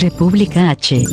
República H.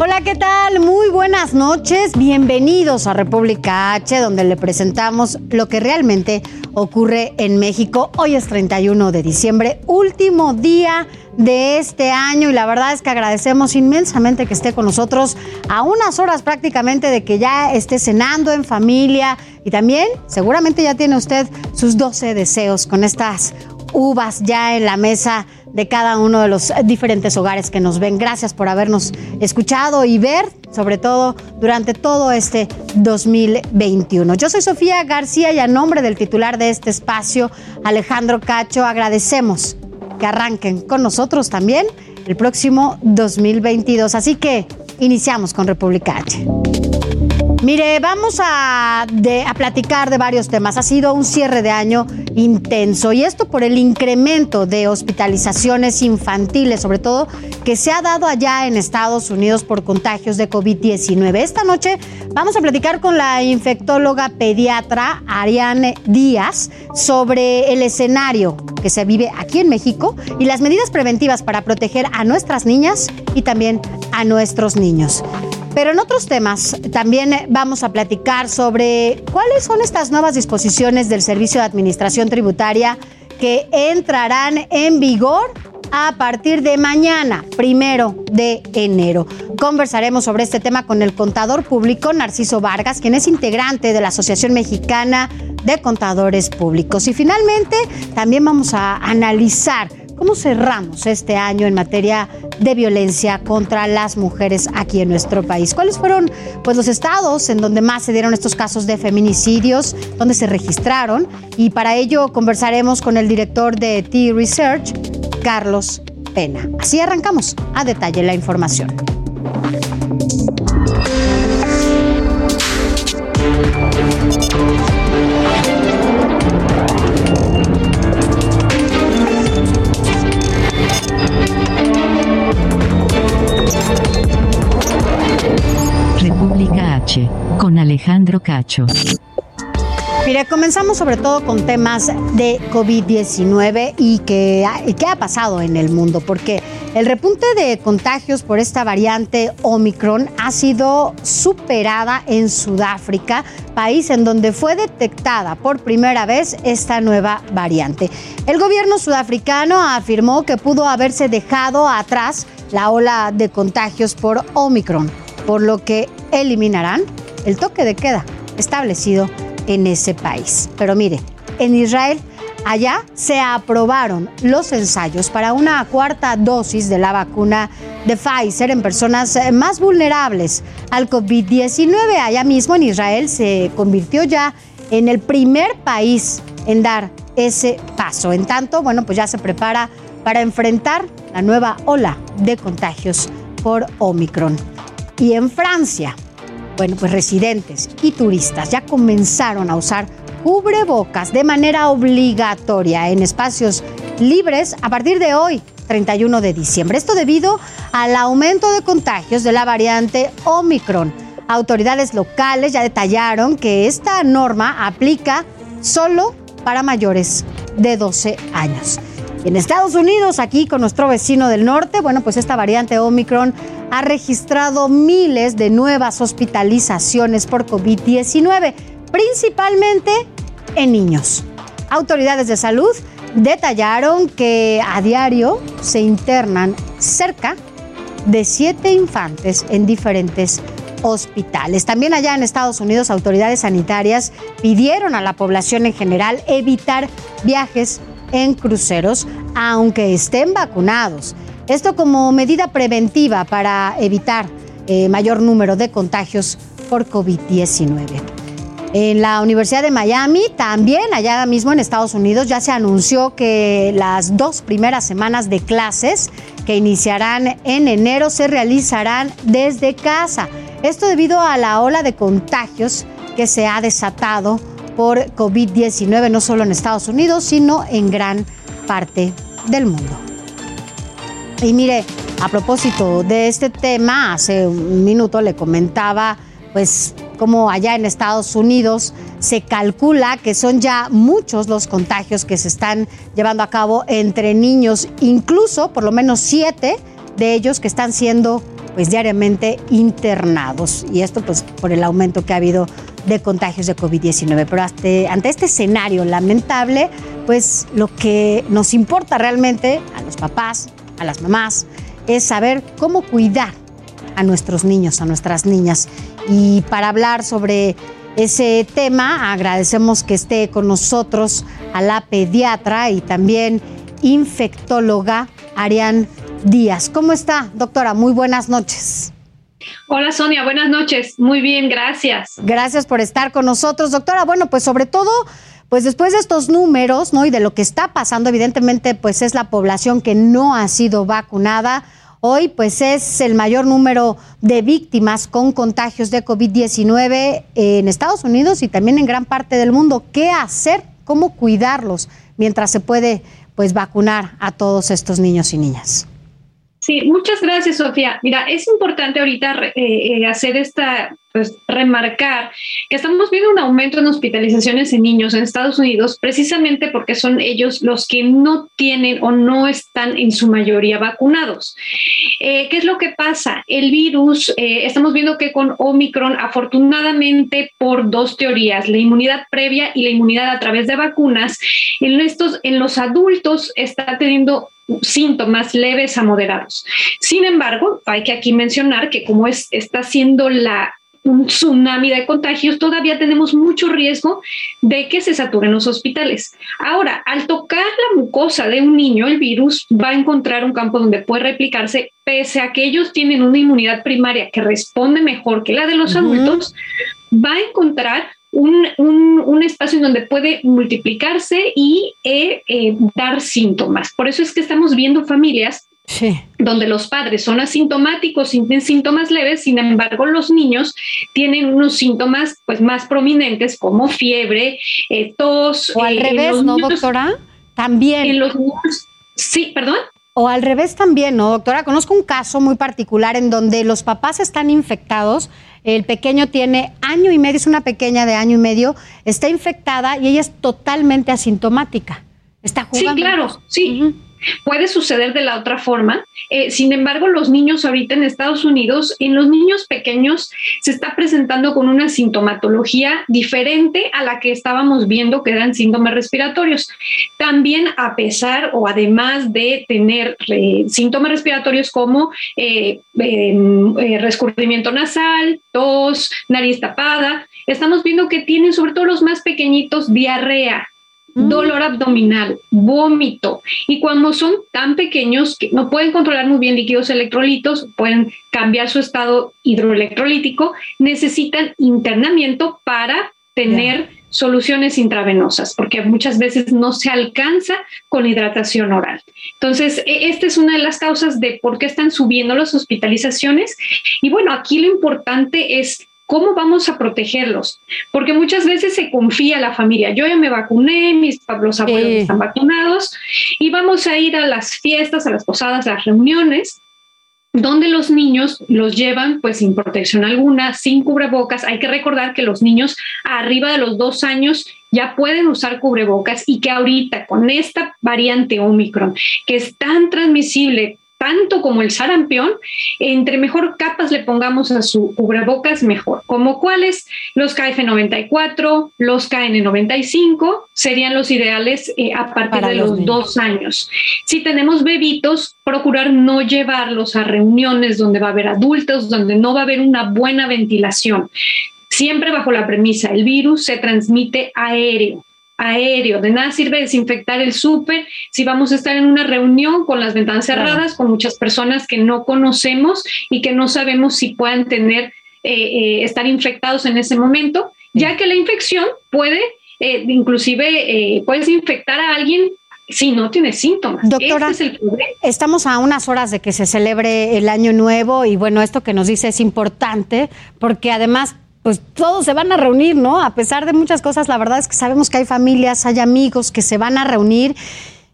Hola, ¿qué tal? Muy buenas noches. Bienvenidos a República H, donde le presentamos lo que realmente ocurre en México. Hoy es 31 de diciembre, último día de este año y la verdad es que agradecemos inmensamente que esté con nosotros a unas horas prácticamente de que ya esté cenando en familia y también seguramente ya tiene usted sus 12 deseos con estas uvas ya en la mesa de cada uno de los diferentes hogares que nos ven. Gracias por habernos escuchado y ver, sobre todo durante todo este 2021. Yo soy Sofía García y a nombre del titular de este espacio, Alejandro Cacho, agradecemos que arranquen con nosotros también el próximo 2022. Así que iniciamos con República. Mire, vamos a, platicar de varios temas. Ha sido un cierre de año intenso y esto por el incremento de hospitalizaciones infantiles, sobre todo que se ha dado allá en Estados Unidos por contagios de COVID-19. Esta noche vamos a platicar con la infectóloga pediatra Ariane Díaz sobre el escenario que se vive aquí en México y las medidas preventivas para proteger a nuestras niñas y también a nuestros niños. Pero en otros temas también vamos a platicar sobre cuáles son estas nuevas disposiciones del Servicio de Administración Tributaria que entrarán en vigor a partir de mañana, primero de enero. Conversaremos sobre este tema con el contador público Narciso Vargas, quien es integrante de la Asociación Mexicana de Contadores Públicos. Y finalmente también vamos a analizar ¿Cómo cerramos este año en materia de violencia contra las mujeres aquí en nuestro país? ¿Cuáles fueron pues, los estados en donde más se dieron estos casos de feminicidios, donde se registraron? Y para ello conversaremos con el director de T-Research, Carlos Pena. Así arrancamos a detalle la información. Con Alejandro Cacho. Mire, comenzamos sobre todo con temas de COVID-19 y qué ha- y qué ha pasado en el mundo, porque el repunte de contagios por esta variante Omicron ha sido superada en Sudáfrica, país en donde fue detectada por primera vez esta nueva variante. El gobierno sudafricano afirmó que pudo haberse dejado atrás la ola de contagios por Omicron, por lo que eliminarán el toque de queda establecido en ese país. Pero mire, en Israel, allá se aprobaron los ensayos para una cuarta dosis de la vacuna de Pfizer en personas eh, más vulnerables al COVID-19. Allá mismo en Israel se convirtió ya en el primer país en dar ese paso. En tanto, bueno, pues ya se prepara para enfrentar la nueva ola de contagios por Omicron. Y en Francia, bueno, pues residentes y turistas ya comenzaron a usar cubrebocas de manera obligatoria en espacios libres a partir de hoy, 31 de diciembre. Esto debido al aumento de contagios de la variante Omicron. Autoridades locales ya detallaron que esta norma aplica solo para mayores de 12 años. En Estados Unidos, aquí con nuestro vecino del norte, bueno, pues esta variante Omicron ha registrado miles de nuevas hospitalizaciones por COVID-19, principalmente en niños. Autoridades de salud detallaron que a diario se internan cerca de siete infantes en diferentes hospitales. También allá en Estados Unidos, autoridades sanitarias pidieron a la población en general evitar viajes en cruceros, aunque estén vacunados. Esto como medida preventiva para evitar eh, mayor número de contagios por COVID-19. En la Universidad de Miami, también allá mismo en Estados Unidos, ya se anunció que las dos primeras semanas de clases que iniciarán en enero se realizarán desde casa. Esto debido a la ola de contagios que se ha desatado por COVID-19, no solo en Estados Unidos, sino en gran parte del mundo. Y mire, a propósito de este tema, hace un minuto le comentaba, pues, como allá en Estados Unidos se calcula que son ya muchos los contagios que se están llevando a cabo entre niños, incluso por lo menos siete de ellos que están siendo pues diariamente internados y esto pues por el aumento que ha habido de contagios de COVID-19. Pero ante este escenario lamentable, pues lo que nos importa realmente a los papás, a las mamás, es saber cómo cuidar a nuestros niños, a nuestras niñas. Y para hablar sobre ese tema, agradecemos que esté con nosotros a la pediatra y también infectóloga Arián Díaz. ¿Cómo está, doctora? Muy buenas noches. Hola Sonia, buenas noches. Muy bien, gracias. Gracias por estar con nosotros, doctora. Bueno, pues sobre todo, pues después de estos números, ¿no? Y de lo que está pasando, evidentemente, pues es la población que no ha sido vacunada. Hoy, pues es el mayor número de víctimas con contagios de COVID-19 en Estados Unidos y también en gran parte del mundo. ¿Qué hacer? ¿Cómo cuidarlos mientras se puede, pues, vacunar a todos estos niños y niñas? Sí, muchas gracias, Sofía. Mira, es importante ahorita eh, eh, hacer esta, pues remarcar que estamos viendo un aumento en hospitalizaciones en niños en Estados Unidos precisamente porque son ellos los que no tienen o no están en su mayoría vacunados. Eh, ¿Qué es lo que pasa? El virus, estamos viendo que con Omicron, afortunadamente por dos teorías, la inmunidad previa y la inmunidad a través de vacunas, en, estos, en los adultos está teniendo síntomas leves a moderados. Sin embargo, hay que aquí mencionar que como es, está siendo la un tsunami de contagios, todavía tenemos mucho riesgo de que se saturen los hospitales. Ahora, al tocar la mucosa de un niño, el virus va a encontrar un campo donde puede replicarse, pese a que ellos tienen una inmunidad primaria que responde mejor que la de los adultos, va a encontrar un, un, espacio en donde puede multiplicarse y eh, eh, dar síntomas. Por eso es que estamos viendo familias donde los padres son asintomáticos, tienen síntomas leves, sin embargo los niños tienen unos síntomas pues más prominentes como fiebre, eh, tos. O al revés, ¿no, doctora? También. En los niños, sí, perdón. O al revés también, ¿no, doctora? Conozco un caso muy particular en donde los papás están infectados, el pequeño tiene año y medio, es una pequeña de año y medio, está infectada y ella es totalmente asintomática. Está jugando. Sí, claro, sí. Puede suceder de la otra forma. Eh, sin embargo, los niños ahorita en Estados Unidos, en los niños pequeños, se está presentando con una sintomatología diferente a la que estábamos viendo que eran síntomas respiratorios. También a pesar o además de tener eh, síntomas respiratorios como eh, em, rescurrimiento nasal, tos, nariz tapada, estamos viendo que tienen sobre todo los más pequeñitos diarrea. Dolor abdominal, vómito. Y cuando son tan pequeños que no pueden controlar muy bien líquidos electrolitos, pueden cambiar su estado hidroelectrolítico, necesitan internamiento para tener soluciones intravenosas, porque muchas veces no se alcanza con hidratación oral. Entonces, e, esta es una de las causas de por qué están subiendo las hospitalizaciones. Y bueno, aquí lo importante es ¿Cómo vamos a protegerlos? Porque muchas veces se confía a la familia. Yo ya me vacuné, mis los abuelos están vacunados y vamos a ir a las fiestas, a las posadas, a las reuniones donde los niños los llevan pues sin protección alguna, sin cubrebocas. Hay que recordar que los niños arriba de los dos años ya pueden usar cubrebocas y que ahorita con esta variante Omicron, que es tan transmisible tanto como el sarampión, entre mejor capas le pongamos a su cubrebocas, mejor. ¿Como cuáles? Los KF94, los KN95 serían los ideales eh, a partir de los, dos años. Si tenemos bebitos, procurar no llevarlos a reuniones donde va a haber adultos, donde no va a haber una buena ventilación. Siempre bajo la premisa, el virus se transmite aéreo aéreo. De nada sirve desinfectar el súper si vamos a estar en una reunión con las ventanas cerradas, con muchas personas que no conocemos y que no sabemos si puedan tener estar infectados en ese momento, ya que la infección puede, inclusive, puedes infectar a alguien si no tiene síntomas. Doctora, estamos a unas horas de que se celebre el año nuevo y bueno, esto que nos dice es importante porque además pues todos se van a reunir, ¿no? A pesar de muchas cosas, la verdad es que sabemos que hay familias, hay amigos que se van a reunir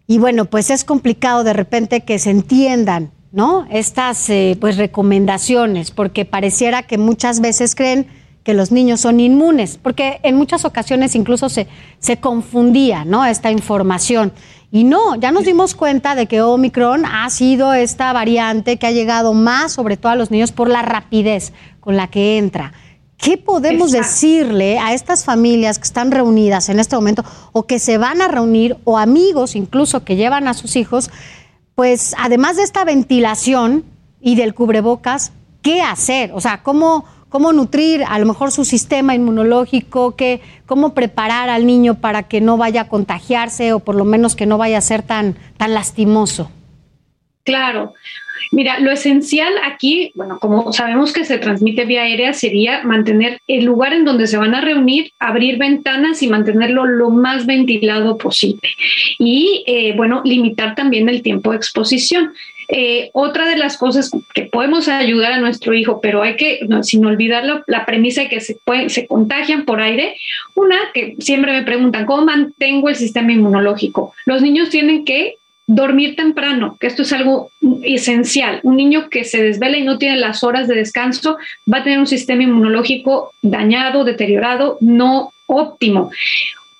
y bueno, pues es complicado de repente que se entiendan, ¿no? Estas eh, pues recomendaciones, porque pareciera que muchas veces creen que los niños son inmunes, porque en muchas ocasiones incluso se, se confundía, ¿no? Esta información. Y no, ya nos dimos cuenta de que Omicron ha sido esta variante que ha llegado más, sobre todo a los niños, por la rapidez con la que entra. ¿Qué podemos decirle a estas familias que están reunidas en este momento o que se van a reunir o amigos incluso que llevan a sus hijos? Pues además de esta ventilación y del cubrebocas, ¿qué hacer? O sea, ¿cómo, cómo nutrir a lo mejor su sistema inmunológico, que, cómo preparar al niño para que no vaya a contagiarse o por lo menos que no vaya a ser tan, tan lastimoso. Claro. Mira, lo esencial aquí, bueno, como sabemos que se transmite vía aérea, sería mantener el lugar en donde se van a reunir, abrir ventanas y mantenerlo lo más ventilado posible. Y, eh, bueno, limitar también el tiempo de exposición. Eh, otra de las cosas que podemos ayudar a nuestro hijo, pero hay que, sin olvidar la, premisa de que se, se contagian por aire, una que siempre me preguntan, ¿cómo mantengo el sistema inmunológico? Los niños tienen que dormir temprano, que esto es algo esencial. Un niño que se desvela y no tiene las horas de descanso va a tener un sistema inmunológico dañado, deteriorado, no óptimo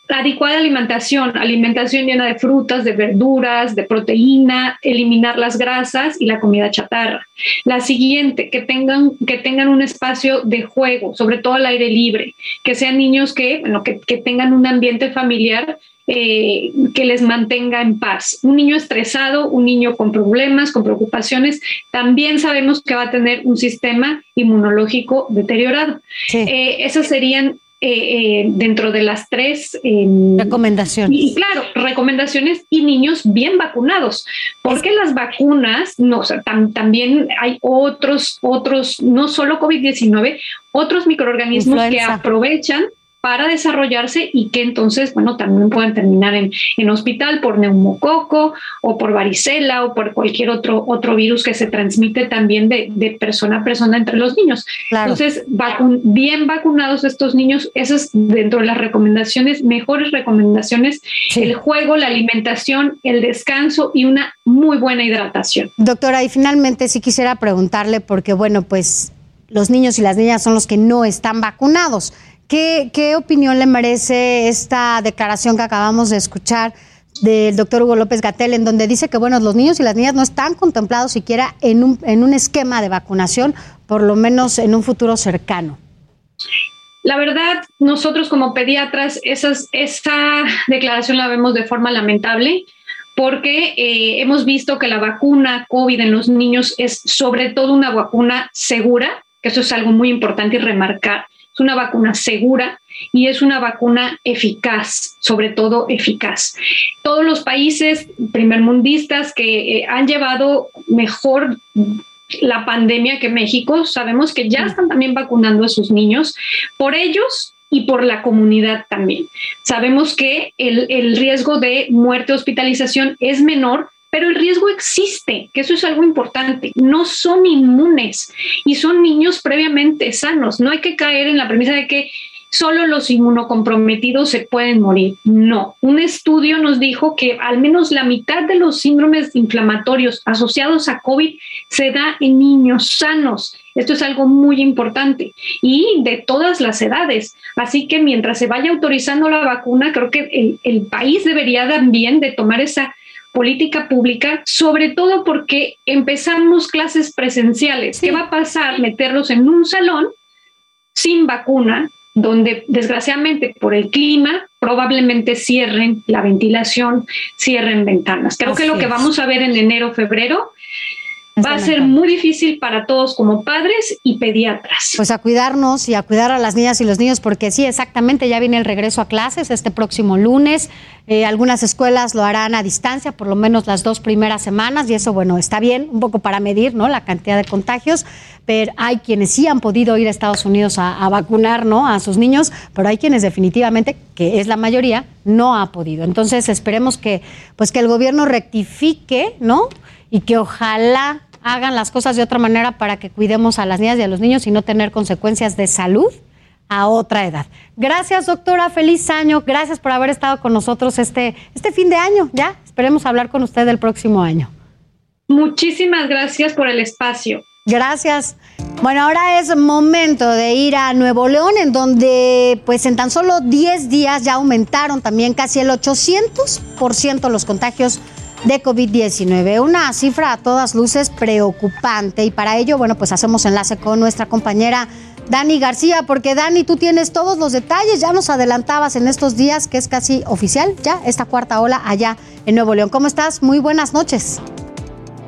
adecuada alimentación, alimentación llena de frutas, de verduras, de proteína, eliminar las grasas y la comida chatarra. La siguiente, que tengan, que tengan un espacio de juego, sobre todo al aire libre, que sean niños que, bueno, que, tengan un ambiente familiar eh, que les mantenga en paz. Un niño estresado, un niño con problemas, con preocupaciones, también sabemos que va a tener un sistema inmunológico deteriorado. Eh, esas serían eh, eh, dentro de las tres em, recomendaciones. Y, claro, recomendaciones y niños bien vacunados, porque las vacunas, no, también hay otros, otros, no solo COVID-19, otros microorganismos que aprovechan para desarrollarse y que entonces, bueno, también pueden terminar en, en hospital por neumococo o por varicela o por cualquier otro, otro virus que se transmite también de, de persona a persona entre los niños. Entonces, bien vacunados estos niños, esas dentro de las recomendaciones, mejores recomendaciones, el juego, la alimentación, el descanso y una muy buena hidratación. Doctora, y finalmente sí quisiera preguntarle, porque bueno, pues los niños y las niñas son los que no están vacunados. ¿Qué, opinión le merece esta declaración que acabamos de escuchar del doctor Hugo López Gatel, en donde dice que bueno, los niños y las niñas no están contemplados siquiera en un, esquema de vacunación, por lo menos en un futuro cercano? La verdad, nosotros como pediatras, esas, esa declaración la vemos de forma lamentable porque eh, hemos visto que la vacuna COVID en los niños es sobre todo una vacuna segura, que eso es algo muy importante y remarcar es una vacuna segura y es una vacuna eficaz, sobre todo eficaz. Todos los países primermundistas que eh, han llevado mejor la pandemia que México, sabemos que ya están también vacunando a sus niños. Por ellos y por la comunidad también. Sabemos que el, el riesgo de muerte o hospitalización es menor pero el riesgo existe, que eso es algo importante. No son inmunes y son niños previamente sanos. No hay que caer en la premisa de que solo los inmunocomprometidos se pueden morir. No, un estudio nos dijo que al menos la mitad de los síndromes inflamatorios asociados a COVID se da en niños sanos. Esto es algo muy importante y de todas las edades. Así que mientras se vaya autorizando la vacuna, creo que el, el país debería también de tomar esa política pública, sobre todo porque empezamos clases presenciales. ¿Qué va a pasar? Meterlos en un salón sin vacuna, donde desgraciadamente por el clima probablemente cierren la ventilación, cierren ventanas. Creo que lo que vamos a ver en enero, febrero, va a ser muy difícil para todos como padres y pediatras. Pues a cuidarnos y a cuidar a las niñas y los niños, porque sí, exactamente, ya viene el regreso a clases este próximo lunes. Eh, algunas escuelas lo harán a distancia, por lo menos las dos primeras semanas, y eso, bueno, está bien, un poco para medir ¿no? la cantidad de contagios, pero hay quienes sí han podido ir a Estados Unidos a, a vacunar ¿no? a sus niños, pero hay quienes definitivamente, que es la mayoría, no ha podido. Entonces esperemos que, pues, que el gobierno rectifique, ¿no? Y que ojalá hagan las cosas de otra manera para que cuidemos a las niñas y a los niños y no tener consecuencias de salud a otra edad. Gracias, doctora. Feliz año. Gracias por haber estado con nosotros este, este fin de año. Ya esperemos hablar con usted el próximo año. Muchísimas gracias por el espacio. Gracias. Bueno, ahora es momento de ir a Nuevo León, en donde pues en tan solo 10 días ya aumentaron también casi el 800% los contagios de COVID-19. Una cifra a todas luces preocupante y para ello, bueno, pues hacemos enlace con nuestra compañera Dani García, porque Dani, tú tienes todos los detalles, ya nos adelantabas en estos días que es casi oficial ya esta cuarta ola allá en Nuevo León. ¿Cómo estás? Muy buenas noches.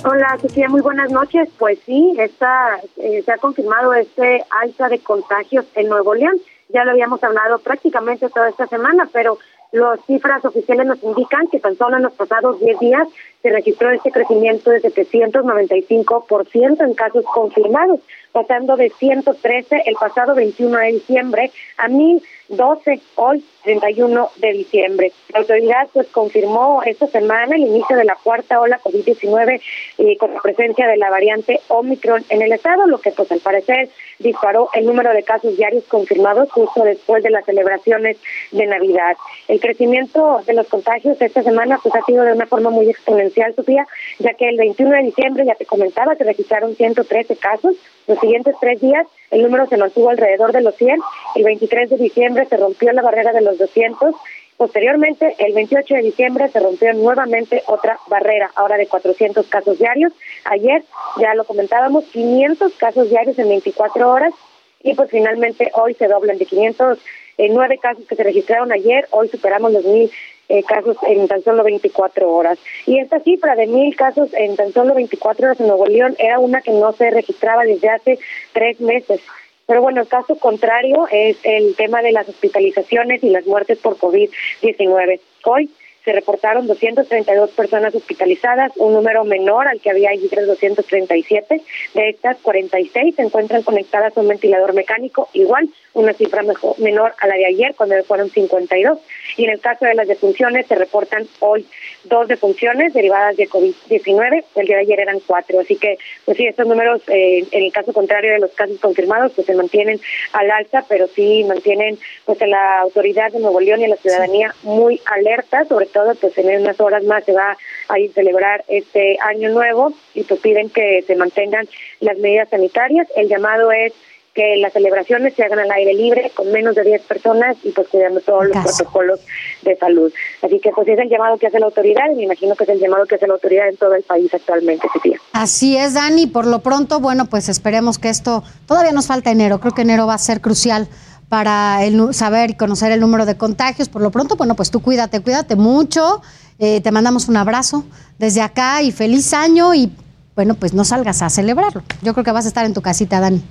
Hola, Sofía, muy buenas noches. Pues sí, está, eh, se ha confirmado este alza de contagios en Nuevo León. Ya lo habíamos hablado prácticamente toda esta semana, pero las cifras oficiales nos indican que tan solo en los pasados 10 días se registró este crecimiento de 795% en casos confirmados, pasando de 113 el pasado 21 de diciembre a 1012 hoy 31 de diciembre. La autoridad pues confirmó esta semana el inicio de la cuarta ola COVID-19 eh, con la presencia de la variante Omicron en el estado, lo que pues al parecer disparó el número de casos diarios confirmados justo después de las celebraciones de Navidad. El crecimiento de los contagios esta semana pues ha sido de una forma muy exponencial, Sofía, ya que el 21 de diciembre, ya te comentaba, se registraron 113 casos. Los siguientes tres días el número se mantuvo alrededor de los 100. El 23 de diciembre se rompió la barrera de los 200. Posteriormente, el 28 de diciembre se rompió nuevamente otra barrera, ahora de 400 casos diarios. Ayer, ya lo comentábamos, 500 casos diarios en 24 horas. Y pues finalmente hoy se doblan de 509 casos que se registraron ayer, hoy superamos los mil eh, casos en tan solo 24 horas. Y esta cifra de mil casos en tan solo 24 horas en Nuevo León era una que no se registraba desde hace tres meses. Pero bueno, el caso contrario es el tema de las hospitalizaciones y las muertes por COVID-19. Hoy se reportaron 232 personas hospitalizadas, un número menor al que había ayer 237. De estas, 46 se encuentran conectadas a un ventilador mecánico, igual una cifra mejor, menor a la de ayer, cuando fueron 52. Y en el caso de las defunciones, se reportan hoy dos defunciones derivadas de COVID-19. El día de ayer eran cuatro. Así que, pues sí, estos números, eh, en el caso contrario de los casos confirmados, pues se mantienen al alza, pero sí mantienen pues a la autoridad de Nuevo León y a la ciudadanía muy alerta, sobre todo pues en unas horas más se va a ir celebrar este año nuevo y pues piden que se mantengan las medidas sanitarias. El llamado es que las celebraciones se hagan al aire libre con menos de 10 personas y pues cuidando todos los protocolos de salud. Así que pues es el llamado que hace la autoridad y me imagino que es el llamado que hace la autoridad en todo el país actualmente, Sofía. Así es, Dani. Por lo pronto, bueno, pues esperemos que esto, todavía nos falta enero, creo que enero va a ser crucial para el, saber y conocer el número de contagios. Por lo pronto, bueno, pues tú cuídate, cuídate mucho. Eh, te mandamos un abrazo desde acá y feliz año y bueno, pues no salgas a celebrarlo. Yo creo que vas a estar en tu casita, Dani.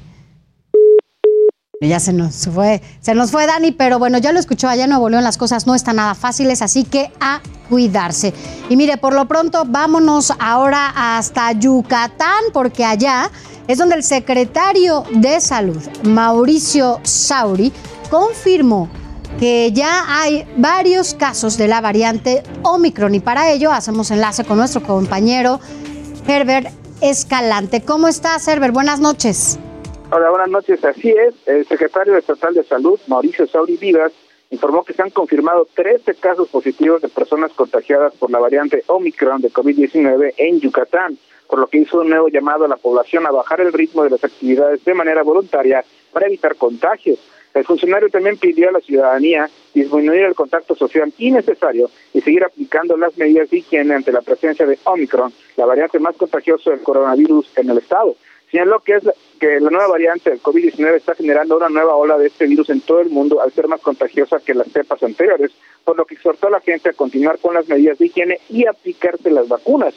Ya se nos fue, se nos fue Dani, pero bueno, ya lo escuchó allá en Nuevo León, las cosas no están nada fáciles, así que a cuidarse. Y mire, por lo pronto, vámonos ahora hasta Yucatán, porque allá es donde el secretario de Salud, Mauricio Sauri, confirmó que ya hay varios casos de la variante Omicron y para ello hacemos enlace con nuestro compañero Herbert Escalante. ¿Cómo estás, Herbert? Buenas noches. Hola, buenas noches. Así es, el secretario estatal de Salud, Mauricio Sauri Vivas, informó que se han confirmado 13 casos positivos de personas contagiadas por la variante Omicron de COVID-19 en Yucatán, por lo que hizo un nuevo llamado a la población a bajar el ritmo de las actividades de manera voluntaria para evitar contagios. El funcionario también pidió a la ciudadanía disminuir el contacto social innecesario y seguir aplicando las medidas de higiene ante la presencia de Omicron, la variante más contagiosa del coronavirus en el estado. Señaló que es que la nueva variante del COVID-19 está generando una nueva ola de este virus en todo el mundo al ser más contagiosa que las cepas anteriores, por lo que exhortó a la gente a continuar con las medidas de higiene y aplicarse las vacunas.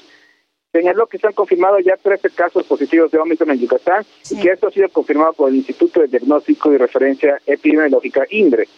señaló que se han confirmado ya 13 casos positivos de Omicron en Yucatán y que esto ha sido confirmado por el Instituto de Diagnóstico y Referencia Epidemiológica INDRE.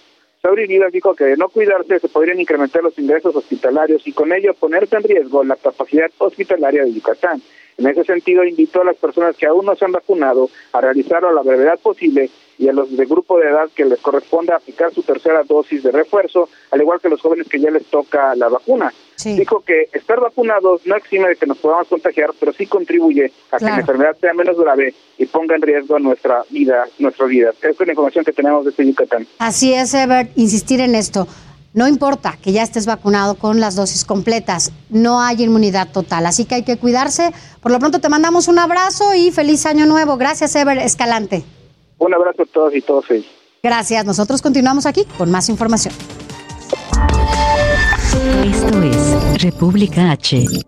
Sauri Vivas dijo que de no cuidarse se podrían incrementar los ingresos hospitalarios y con ello ponerse en riesgo la capacidad hospitalaria de Yucatán. En ese sentido, invitó a las personas que aún no se han vacunado a realizarlo a la brevedad posible y a los de grupo de edad que les corresponda aplicar su tercera dosis de refuerzo, al igual que los jóvenes que ya les toca la vacuna. Dijo que estar vacunados no exime de que nos podamos contagiar, pero sí contribuye a que la enfermedad sea menos grave y ponga en riesgo nuestra vida, nuestra vida. Esa es la información que tenemos desde Yucatán. Así es, Ebert, insistir en esto. No importa que ya estés vacunado con las dosis completas, no hay inmunidad total, así que hay que cuidarse. Por lo pronto te mandamos un abrazo y feliz año nuevo. Gracias, Ever Escalante. Un abrazo a todos y todos. Gracias. Nosotros continuamos aquí con más información. Esto es República H.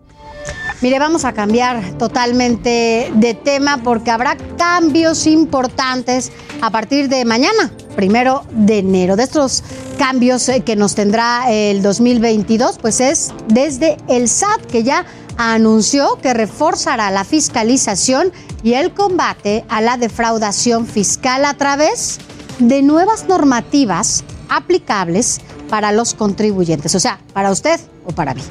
Mire, vamos a cambiar totalmente de tema porque habrá cambios importantes a partir de mañana, primero de enero. De estos cambios eh, que nos tendrá el 2022, pues es desde el SAT que ya anunció que reforzará la fiscalización y el combate a la defraudación fiscal a través de nuevas normativas aplicables para los contribuyentes, o sea, para usted o para mí.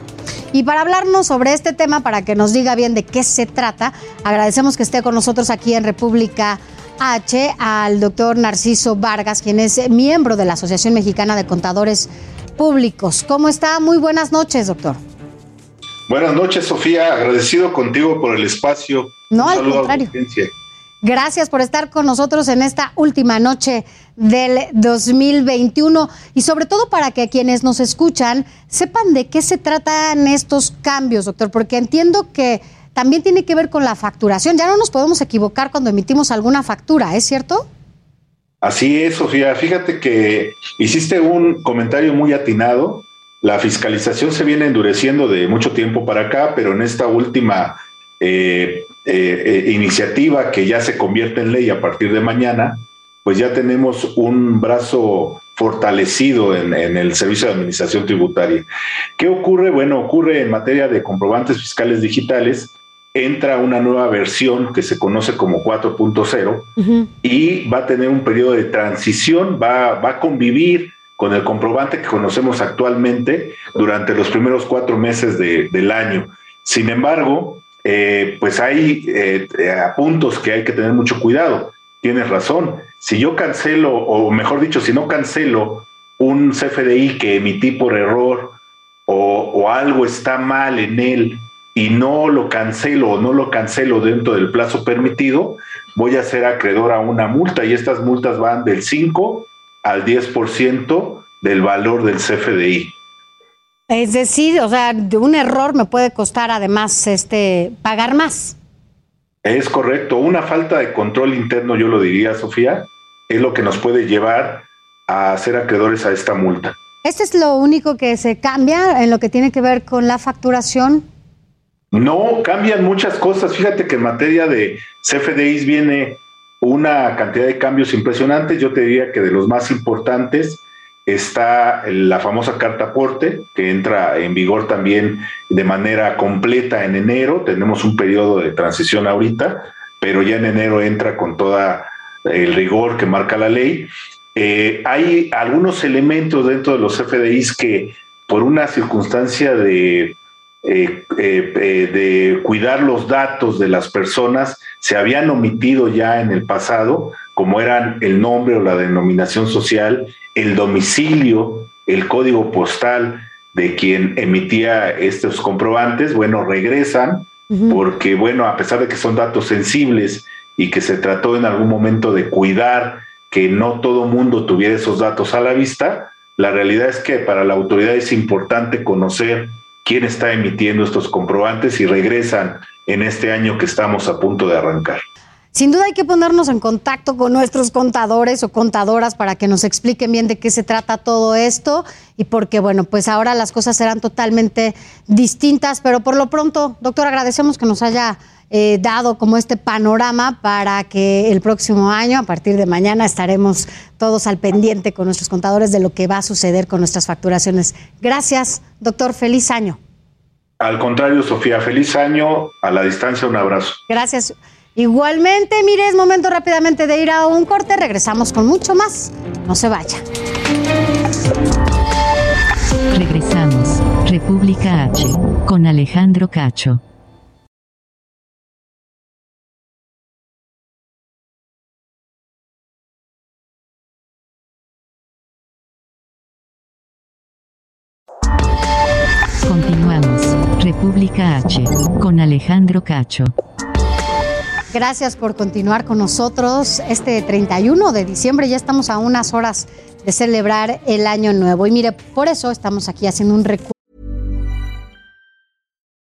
Y para hablarnos sobre este tema, para que nos diga bien de qué se trata, agradecemos que esté con nosotros aquí en República H al doctor Narciso Vargas, quien es miembro de la Asociación Mexicana de Contadores Públicos. ¿Cómo está? Muy buenas noches, doctor. Buenas noches, Sofía. Agradecido contigo por el espacio. No, al contrario. Gracias por estar con nosotros en esta última noche del 2021 y sobre todo para que quienes nos escuchan sepan de qué se tratan estos cambios, doctor, porque entiendo que también tiene que ver con la facturación. Ya no nos podemos equivocar cuando emitimos alguna factura, ¿es cierto? Así es, Sofía. Fíjate que hiciste un comentario muy atinado. La fiscalización se viene endureciendo de mucho tiempo para acá, pero en esta última eh, eh, eh, iniciativa que ya se convierte en ley a partir de mañana, pues ya tenemos un brazo fortalecido en, el Servicio de Administración Tributaria. ¿Qué ocurre? Bueno, ocurre en materia de comprobantes fiscales digitales, entra una nueva versión que se conoce como 4.0 y va a tener un periodo de transición, va, va a convivir con el comprobante que conocemos actualmente durante los primeros cuatro meses del año. Sin embargo, eh, pues hay eh, puntos que hay que tener mucho cuidado. Tienes razón. Si yo cancelo, o mejor dicho, si no cancelo un CFDI que emití por error o, algo está mal en él y no lo cancelo o no lo cancelo dentro del plazo permitido, voy a ser acreedor a una multa y estas multas van del 5 al 10% del valor del CFDI. Es decir, o sea, de un error me puede costar además este pagar más. Es correcto, una falta de control interno, yo lo diría, Sofía, es lo que nos puede llevar a ser acreedores a esta multa. ¿Este es lo único que se cambia en lo que tiene que ver con la facturación? No, cambian muchas cosas. Fíjate que en materia de CFDIs viene una cantidad de cambios impresionantes. Yo te diría que de los más importantes está la famosa carta aporte, que entra en vigor también de manera completa en enero. Tenemos un periodo de transición ahorita, pero ya en enero entra con toda el rigor que marca la ley. Eh, hay algunos elementos dentro de los FDIs que por una circunstancia de, eh, eh, de cuidar los datos de las personas se habían omitido ya en el pasado, como eran el nombre o la denominación social el domicilio, el código postal de quien emitía estos comprobantes, bueno, regresan porque, bueno, a pesar de que son datos sensibles y que se trató en algún momento de cuidar que no todo mundo tuviera esos datos a la vista, la realidad es que para la autoridad es importante conocer quién está emitiendo estos comprobantes y regresan en este año que estamos a punto de arrancar. Sin duda hay que ponernos en contacto con nuestros contadores o contadoras para que nos expliquen bien de qué se trata todo esto y porque, bueno, pues ahora las cosas serán totalmente distintas, pero por lo pronto, doctor, agradecemos que nos haya eh, dado como este panorama para que el próximo año, a partir de mañana, estaremos todos al pendiente con nuestros contadores de lo que va a suceder con nuestras facturaciones. Gracias, doctor, feliz año. Al contrario, Sofía, feliz año, a la distancia un abrazo. Gracias. Igualmente, mire, es momento rápidamente de ir a un corte, regresamos con mucho más. No se vaya. Regresamos. República H. Con Alejandro Cacho. Continuamos. República H. Con Alejandro Cacho. Gracias por continuar con nosotros este 31 de diciembre. Ya estamos a unas horas de celebrar el año nuevo. Y mire, por eso estamos aquí haciendo un recuerdo.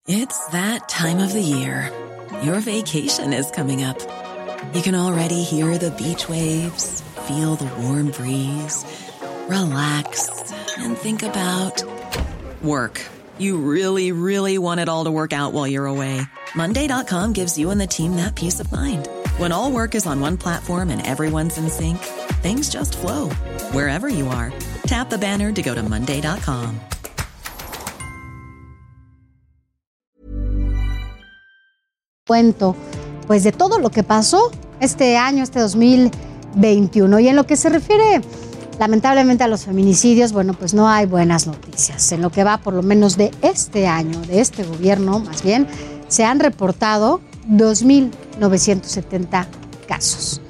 It's that time of the year. Your vacation is coming up. You can already hear the beach waves, feel the warm breeze, relax, and think about work. You really, really want it all to work out while you're away. Monday.com gives you and the team that peace of mind. When all work is on one platform and everyone's in sync, things just flow wherever you are. Tap the banner to go to Monday.com. cuento pues de todo lo que pasó este año, este 2021. Y en lo que se refiere lamentablemente a los feminicidios, bueno, pues no hay buenas noticias. En lo que va por lo menos de este año, de este gobierno más bien, se han reportado 2.970 casos.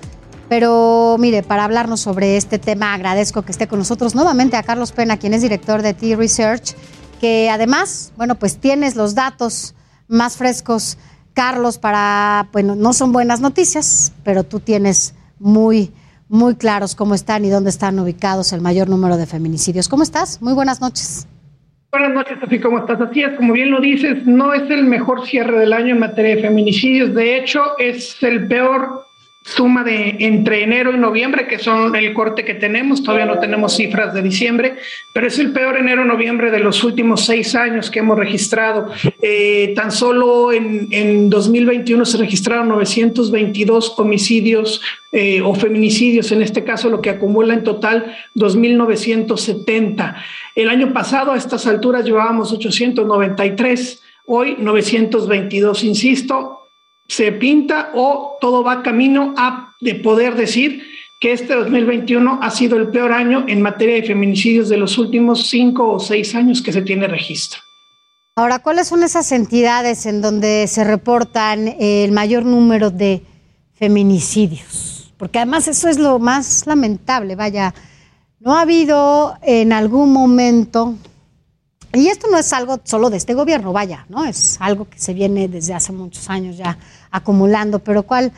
Pero mire, para hablarnos sobre este tema, agradezco que esté con nosotros nuevamente a Carlos Pena, quien es director de T-Research, que además, bueno, pues tienes los datos más frescos Carlos, para, bueno, no son buenas noticias, pero tú tienes muy, muy claros cómo están y dónde están ubicados el mayor número de feminicidios. ¿Cómo estás? Muy buenas noches. Buenas noches, Sofi, ¿cómo estás? Así es, como bien lo dices, no es el mejor cierre del año en materia de feminicidios. De hecho, es el peor suma de entre enero y noviembre, que son el corte que tenemos, todavía no tenemos cifras de diciembre, pero es el peor enero-noviembre de los últimos seis años que hemos registrado. Eh, tan solo en, en, 2021 se registraron 922 homicidios eh, o feminicidios, en este caso lo que acumula en total 2.970. El año pasado a estas alturas llevábamos 893, hoy 922, insisto, se pinta o todo va camino a de poder decir que este 2021 ha sido el peor año en materia de feminicidios de los últimos cinco o seis años que se tiene registro. Ahora, ¿cuáles son esas entidades en donde se reportan el mayor número de feminicidios? Porque además eso es lo más lamentable, vaya, no ha habido en algún momento y esto no es algo solo de este gobierno, vaya, ¿no? Es algo que se viene desde hace muchos años ya acumulando, pero ¿cuál,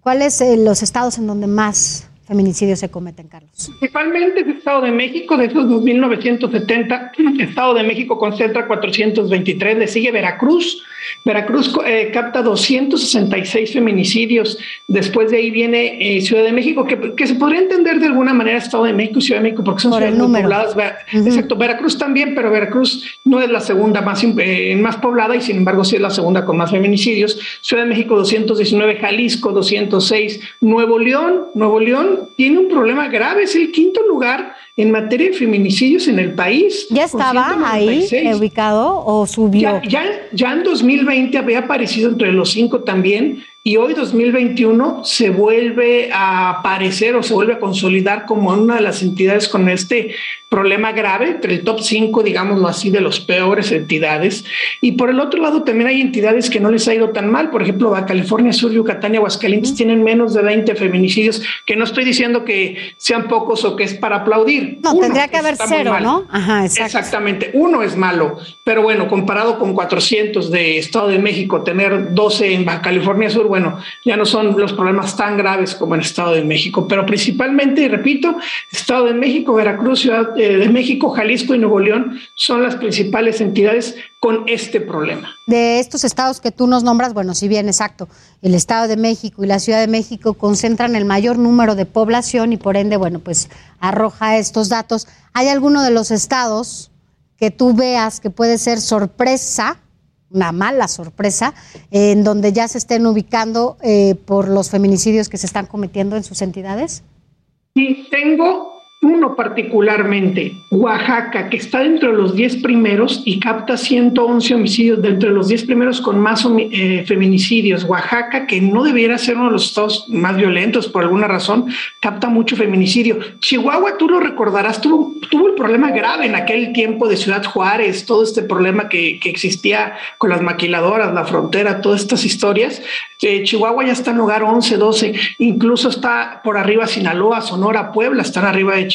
cuáles eh, los estados en donde más feminicidios se cometen, Carlos? Principalmente el Estado de México, de esos 2.970, Estado de México concentra 423, le sigue Veracruz, Veracruz eh, capta 266 feminicidios. Después de ahí viene eh, Ciudad de México, que, se podría entender de alguna manera Estado de México y Ciudad de México porque son ciudades muy pobladas. Exacto, Veracruz también, pero Veracruz no es la segunda más, eh, más poblada y sin embargo sí es la segunda con más feminicidios. Ciudad de México 219, Jalisco 206, Nuevo León, Nuevo León tiene un problema grave, es el quinto lugar en materia de feminicidios en el país. ¿Ya estaba ahí ubicado o subió? Ya, ya, ya en 2020 había aparecido entre los cinco también y hoy 2021 se vuelve a aparecer o se vuelve a consolidar como una de las entidades con este problema grave, entre el top 5, digámoslo así, de los peores entidades. Y por el otro lado también hay entidades que no les ha ido tan mal. Por ejemplo, Baja California Sur, Yucatán y Aguascalientes tienen menos de 20 feminicidios, que no estoy diciendo que sean pocos o que es para aplaudir. No, tendría que haber cero, ¿no? Ajá, Exactamente. Uno es malo, pero bueno, comparado con 400 de Estado de México, tener 12 en Baja California Sur, bueno, ya no son los problemas tan graves como en Estado de México, pero principalmente, y repito, Estado de México, Veracruz, Ciudad eh, de México, Jalisco y Nuevo León son las principales entidades con este problema. De estos estados que tú nos nombras, bueno, si bien exacto, el Estado de México y la Ciudad de México concentran el mayor número de población y por ende, bueno, pues arroja estos datos. ¿Hay alguno de los estados que tú veas que puede ser sorpresa una mala sorpresa, en donde ya se estén ubicando eh, por los feminicidios que se están cometiendo en sus entidades? Sí, tengo uno particularmente, Oaxaca, que está dentro de los 10 primeros y capta 111 homicidios, dentro de los 10 primeros con más eh, feminicidios. Oaxaca, que no debiera ser uno de los estados más violentos por alguna razón, capta mucho feminicidio. Chihuahua, tú lo recordarás, tuvo, tuvo el problema grave en aquel tiempo de Ciudad Juárez, todo este problema que, que existía con las maquiladoras, la frontera, todas estas historias. Eh, Chihuahua ya está en lugar 11, 12, incluso está por arriba Sinaloa, Sonora, Puebla, están arriba de.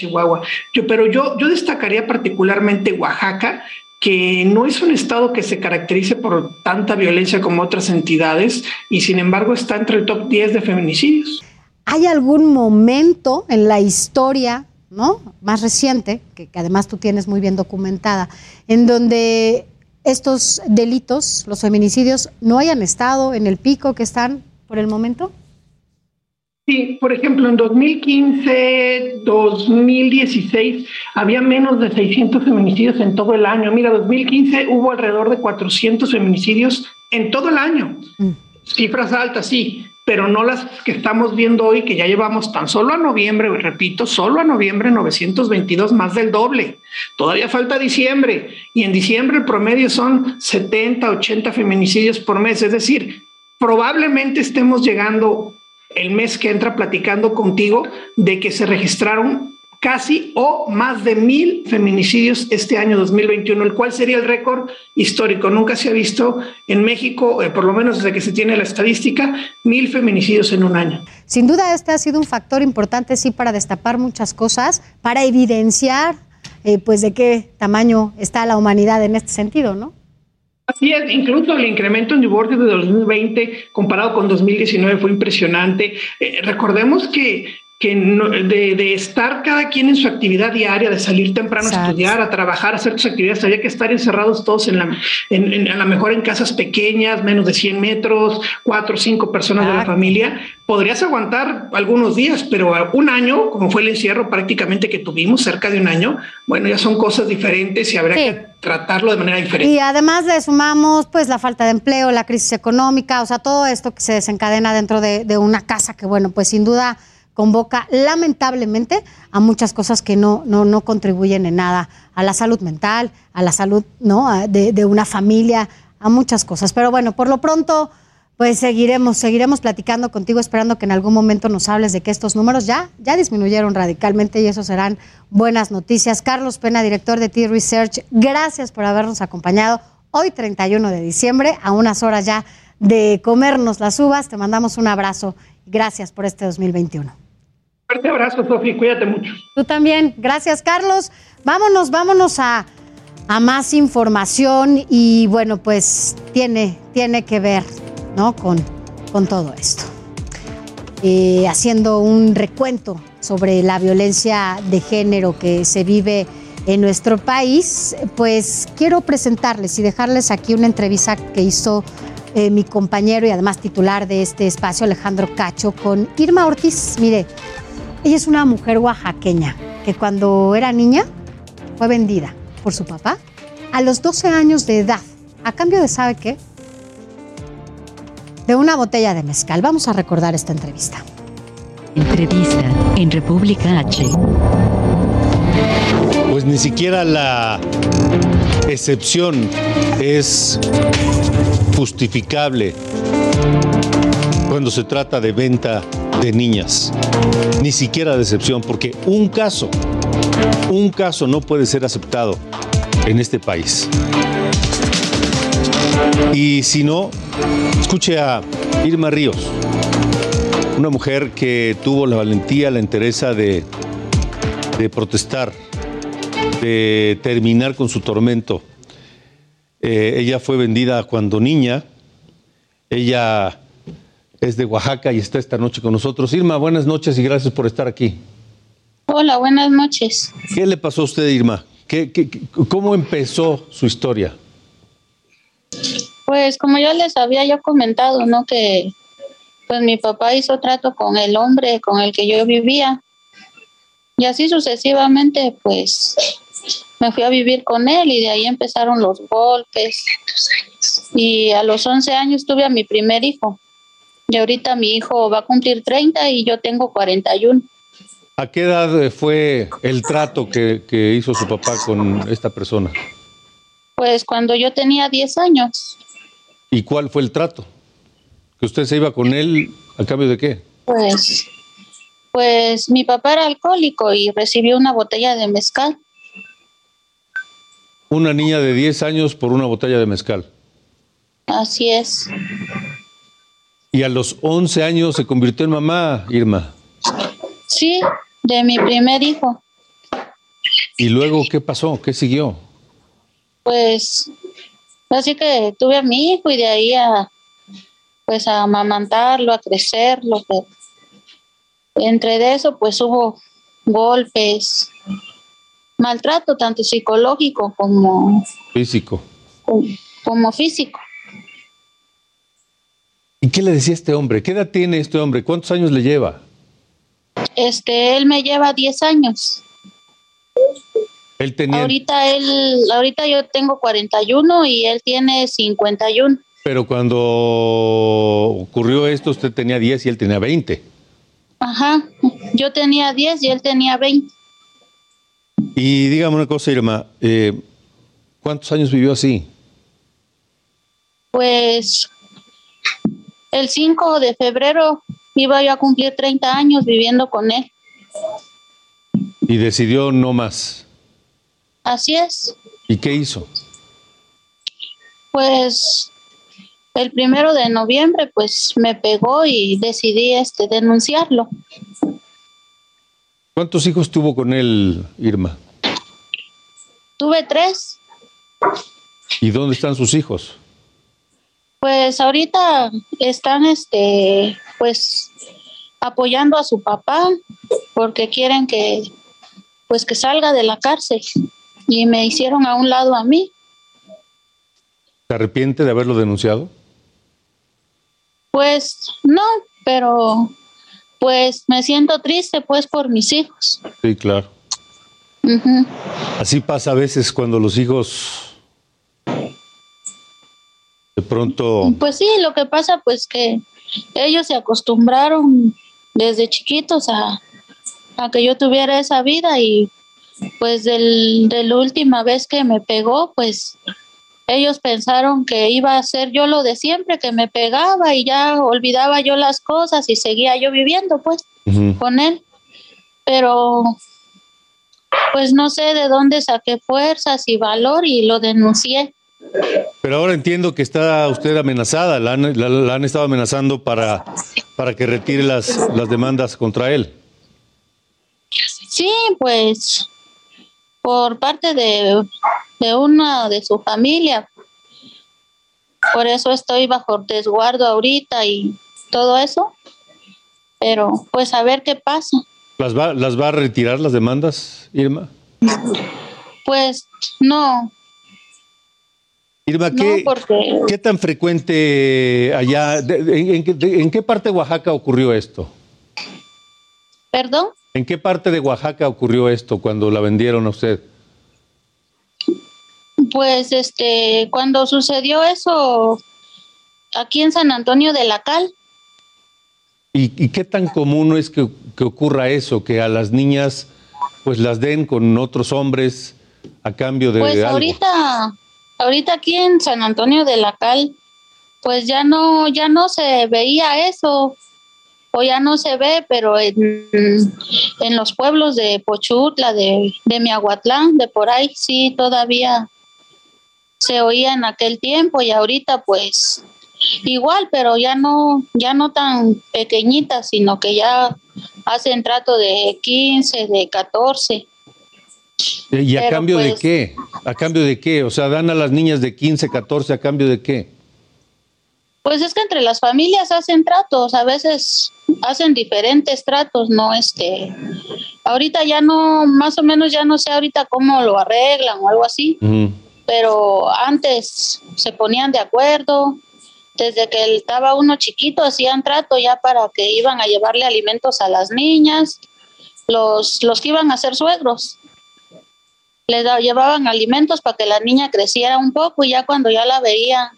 Yo, pero yo, yo destacaría particularmente Oaxaca, que no es un estado que se caracterice por tanta violencia como otras entidades y sin embargo está entre el top 10 de feminicidios. ¿Hay algún momento en la historia, ¿no? más reciente, que, que además tú tienes muy bien documentada, en donde estos delitos, los feminicidios, no hayan estado en el pico que están por el momento? Sí, por ejemplo, en 2015, 2016 había menos de 600 feminicidios en todo el año. Mira, 2015 hubo alrededor de 400 feminicidios en todo el año. Mm. Cifras altas, sí, pero no las que estamos viendo hoy, que ya llevamos tan solo a noviembre, repito, solo a noviembre 922, más del doble. Todavía falta diciembre y en diciembre el promedio son 70, 80 feminicidios por mes, es decir, probablemente estemos llegando el mes que entra platicando contigo de que se registraron casi o más de mil feminicidios este año 2021, el cual sería el récord histórico. Nunca se ha visto en México, eh, por lo menos desde que se tiene la estadística, mil feminicidios en un año. Sin duda este ha sido un factor importante, sí, para destapar muchas cosas, para evidenciar, eh, pues, de qué tamaño está la humanidad en este sentido, ¿no? Así es, incluso el incremento en divorcios de 2020 comparado con 2019 fue impresionante. Eh, recordemos que que de, de, estar cada quien en su actividad diaria, de salir temprano a estudiar, a trabajar, a hacer sus actividades, había que estar encerrados todos en la, en, a lo mejor en casas pequeñas, menos de 100 metros, cuatro o cinco personas de la familia. Podrías aguantar algunos días, pero un año, como fue el encierro prácticamente que tuvimos, cerca de un año, bueno, ya son cosas diferentes y habrá que tratarlo de manera diferente. Y además le sumamos pues la falta de empleo, la crisis económica, o sea, todo esto que se desencadena dentro de, de una casa que, bueno, pues sin duda convoca lamentablemente a muchas cosas que no, no, no contribuyen en nada a la salud mental, a la salud ¿no? de, de, una familia, a muchas cosas. Pero bueno, por lo pronto, pues seguiremos, seguiremos platicando contigo, esperando que en algún momento nos hables de que estos números ya, ya disminuyeron radicalmente y eso serán buenas noticias. Carlos Pena, director de T-Research, gracias por habernos acompañado hoy 31 de diciembre, a unas horas ya de comernos las uvas. Te mandamos un abrazo. Gracias por este 2021. Fuerte abrazo, Sofi, cuídate mucho. Tú también, gracias, Carlos. Vámonos, vámonos a, más información y bueno, pues tiene, tiene que ver ¿no? con, con todo esto. Eh, haciendo un recuento sobre la violencia de género que se vive en nuestro país, pues quiero presentarles y dejarles aquí una entrevista que hizo eh, mi compañero y además titular de este espacio, Alejandro Cacho, con Irma Ortiz. Mire, ella es una mujer oaxaqueña que cuando era niña fue vendida por su papá a los 12 años de edad, a cambio de, ¿sabe qué? De una botella de mezcal. Vamos a recordar esta entrevista. Entrevista en República H. Pues ni siquiera la excepción es justificable cuando se trata de venta de niñas. Ni siquiera de excepción, porque un caso, un caso no puede ser aceptado en este país. Y si no, escuche a Irma Ríos, una mujer que tuvo la valentía, la entereza de, de protestar, de terminar con su tormento. Eh, ella fue vendida cuando niña, ella es de Oaxaca y está esta noche con nosotros. Irma, buenas noches y gracias por estar aquí. Hola, buenas noches. ¿Qué le pasó a usted, Irma? ¿Qué, cómo empezó su historia? Pues como ya les había yo comentado, ¿no? Que pues mi papá hizo trato con el hombre con el que yo vivía. Y así sucesivamente, pues me fui a vivir con él y de ahí empezaron los golpes. Y a los 11 años tuve a mi primer hijo. Y ahorita mi hijo va a cumplir 30 y yo tengo 41. ¿A qué edad eh, fue el trato que, que hizo su papá con esta persona? Pues cuando yo tenía 10 años, ¿Y cuál fue el trato? ¿Que usted se iba con él a cambio de qué? pues, pues mi papá era alcohólico y recibió una botella de mezcal. Una niña de 10 años por una botella de mezcal. Así es. Y a los 11 años se convirtió en mamá, Irma. Sí, de mi primer hijo. ¿Y luego qué pasó? ¿Qué siguió? Pues así que tuve a mi hijo y de ahí a pues a amamantarlo, a crecerlo. entre de eso pues hubo golpes, maltrato tanto psicológico como, Físico. como físico. ¿Y qué le decía este hombre? ¿Qué edad tiene este hombre? ¿Cuántos años le lleva? Este, él me lleva 10 años. Él tenía, Ahorita él, ahorita yo tengo 41 y él tiene 51. pero cuando ocurrió esto usted tenía 10 y él tenía 20. Ajá, yo tenía 10 y él tenía 20. Y dígame una cosa, Irma, eh, ¿cuántos años vivió así? Pues el 5 de febrero iba yo a cumplir 30 años viviendo con él. Y decidió no más. Así es. ¿Y qué hizo? Pues el primero de noviembre pues me pegó y decidí este denunciarlo. ¿Cuántos hijos tuvo con él, Irma? Tuve tres. ¿Y dónde están sus hijos? Pues ahorita están este pues apoyando a su papá porque quieren que pues que salga de la cárcel y me hicieron a un lado a mí. ¿Se arrepiente de haberlo denunciado? Pues no, pero pues me siento triste pues por mis hijos. Sí, claro. Así pasa a veces cuando los hijos pronto... Pues sí, lo que pasa pues que ellos se acostumbraron desde chiquitos a, a que yo tuviera esa vida y pues del, de la última vez que me pegó pues ellos pensaron que iba a ser yo lo de siempre, que me pegaba y ya olvidaba yo las cosas y seguía yo viviendo pues con él. Pero pues no sé de dónde saqué fuerzas y valor y lo denuncié. Pero ahora entiendo que está usted amenazada, la han, la- la han estado amenazando para, para que retire las, las demandas contra él. Sí, pues por parte de, de una de su familia. Por eso estoy bajo resguardo ahorita y todo eso. Pero pues a ver qué pasa. ¿Las va, ¿Las va a retirar las demandas, Irma? Pues no, Irma, no ¿qué, porque qué tan frecuente allá, de- de- en, en qué- de- en qué parte de Oaxaca ocurrió esto? perdón, ¿En qué parte de Oaxaca ocurrió esto cuando la vendieron a usted? pues este cuando sucedió eso aquí en San Antonio de la Cal, ¿Y, y qué tan común es que, que ocurra eso, que a las niñas pues las den con otros hombres a cambio de, Pues algo? ahorita, ahorita aquí en San Antonio de la Cal, pues ya no, ya no se veía eso, o ya no se ve, pero en, en los pueblos de Pochutla, de, de Miahuatlán, de por ahí, sí todavía se oía en aquel tiempo y ahorita pues igual, pero ya no, ya no tan pequeñitas, sino que ya hacen trato de 15, de 14. ¿Y a pero cambio de pues- qué? ¿A cambio de qué? O sea, dan a las niñas de 15, 14 a cambio de qué? Pues es que entre las familias hacen tratos, a veces hacen diferentes tratos, no este. Ahorita ya no, más o menos ya no sé ahorita cómo lo arreglan o algo así, pero antes se ponían de acuerdo, desde que estaba uno chiquito hacían trato ya para que iban a llevarle alimentos a las niñas, los, los que iban a ser suegros. Da- llevaban alimentos para que la niña creciera un poco y ya cuando ya la veía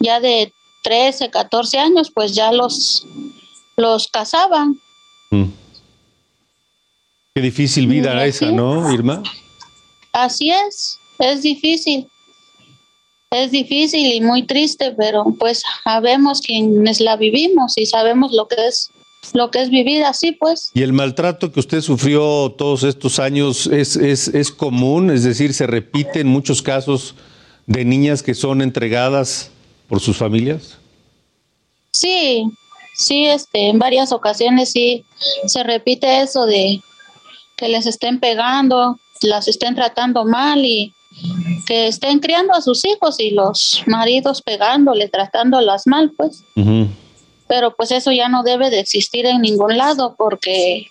ya de 13, 14 años, pues ya los, los casaban. Mm. Qué difícil vida Y así esa, ¿no, Irma? Así es, es difícil. Es difícil y muy triste, pero pues sabemos quienes la vivimos y sabemos lo que es lo que es vivir así, pues. ¿Y el maltrato que usted sufrió todos estos años es, es, es común? Es decir, ¿se repite en muchos casos de niñas que son entregadas por sus familias? Sí, sí, este, en varias ocasiones sí se repite eso de que les estén pegando, las estén tratando mal y que estén criando a sus hijos y los maridos pegándole, tratándolas mal, pues. Pero pues eso ya no debe de existir en ningún lado porque